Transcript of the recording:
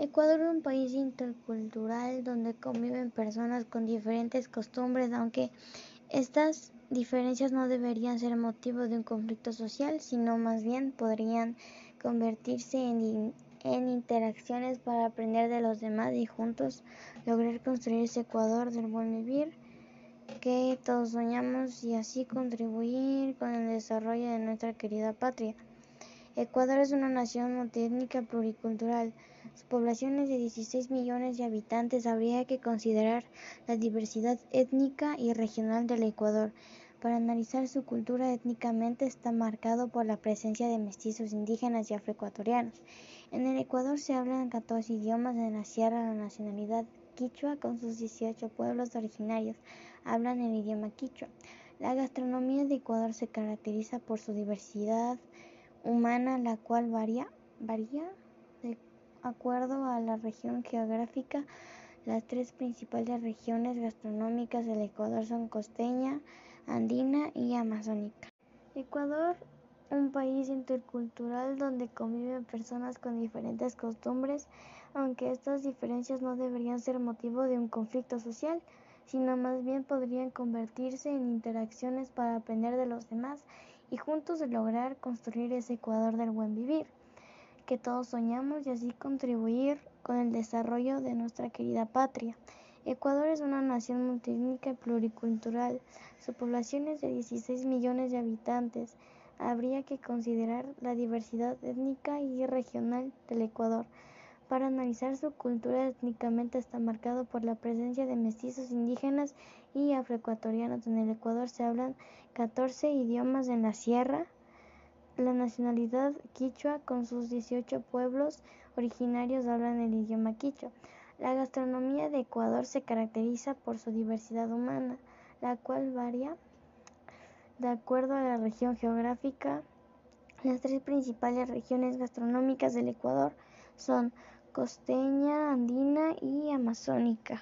Ecuador es un país intercultural donde conviven personas con diferentes costumbres, aunque estas diferencias no deberían ser motivo de un conflicto social, sino más bien podrían convertirse en, en interacciones para aprender de los demás y juntos lograr construir ese Ecuador del buen vivir que todos soñamos y así contribuir con el desarrollo de nuestra querida patria. Ecuador es una nación multiétnica pluricultural. Su población es de 16 millones de habitantes. Habría que considerar la diversidad étnica y regional del Ecuador. Para analizar su cultura étnicamente está marcado por la presencia de mestizos indígenas y afroecuatorianos. En el Ecuador se hablan 14 idiomas en la sierra la nacionalidad quichua con sus 18 pueblos originarios hablan el idioma quichua. La gastronomía de Ecuador se caracteriza por su diversidad humana, la cual varía, varía de acuerdo a la región geográfica. Las tres principales regiones gastronómicas del Ecuador son costeña, andina y amazónica. Ecuador, un país intercultural donde conviven personas con diferentes costumbres, aunque estas diferencias no deberían ser motivo de un conflicto social, sino más bien podrían convertirse en interacciones para aprender de los demás y juntos lograr construir ese Ecuador del buen vivir que todos soñamos y así contribuir con el desarrollo de nuestra querida patria. Ecuador es una nación multiétnica y pluricultural. Su población es de 16 millones de habitantes. Habría que considerar la diversidad étnica y regional del Ecuador. Para analizar su cultura étnicamente está marcado por la presencia de mestizos indígenas y afroecuatorianos. En el Ecuador se hablan 14 idiomas en la sierra. La nacionalidad quichua con sus 18 pueblos originarios hablan el idioma quichua. La gastronomía de Ecuador se caracteriza por su diversidad humana, la cual varía de acuerdo a la región geográfica. Las tres principales regiones gastronómicas del Ecuador son costeña, andina y amazónica.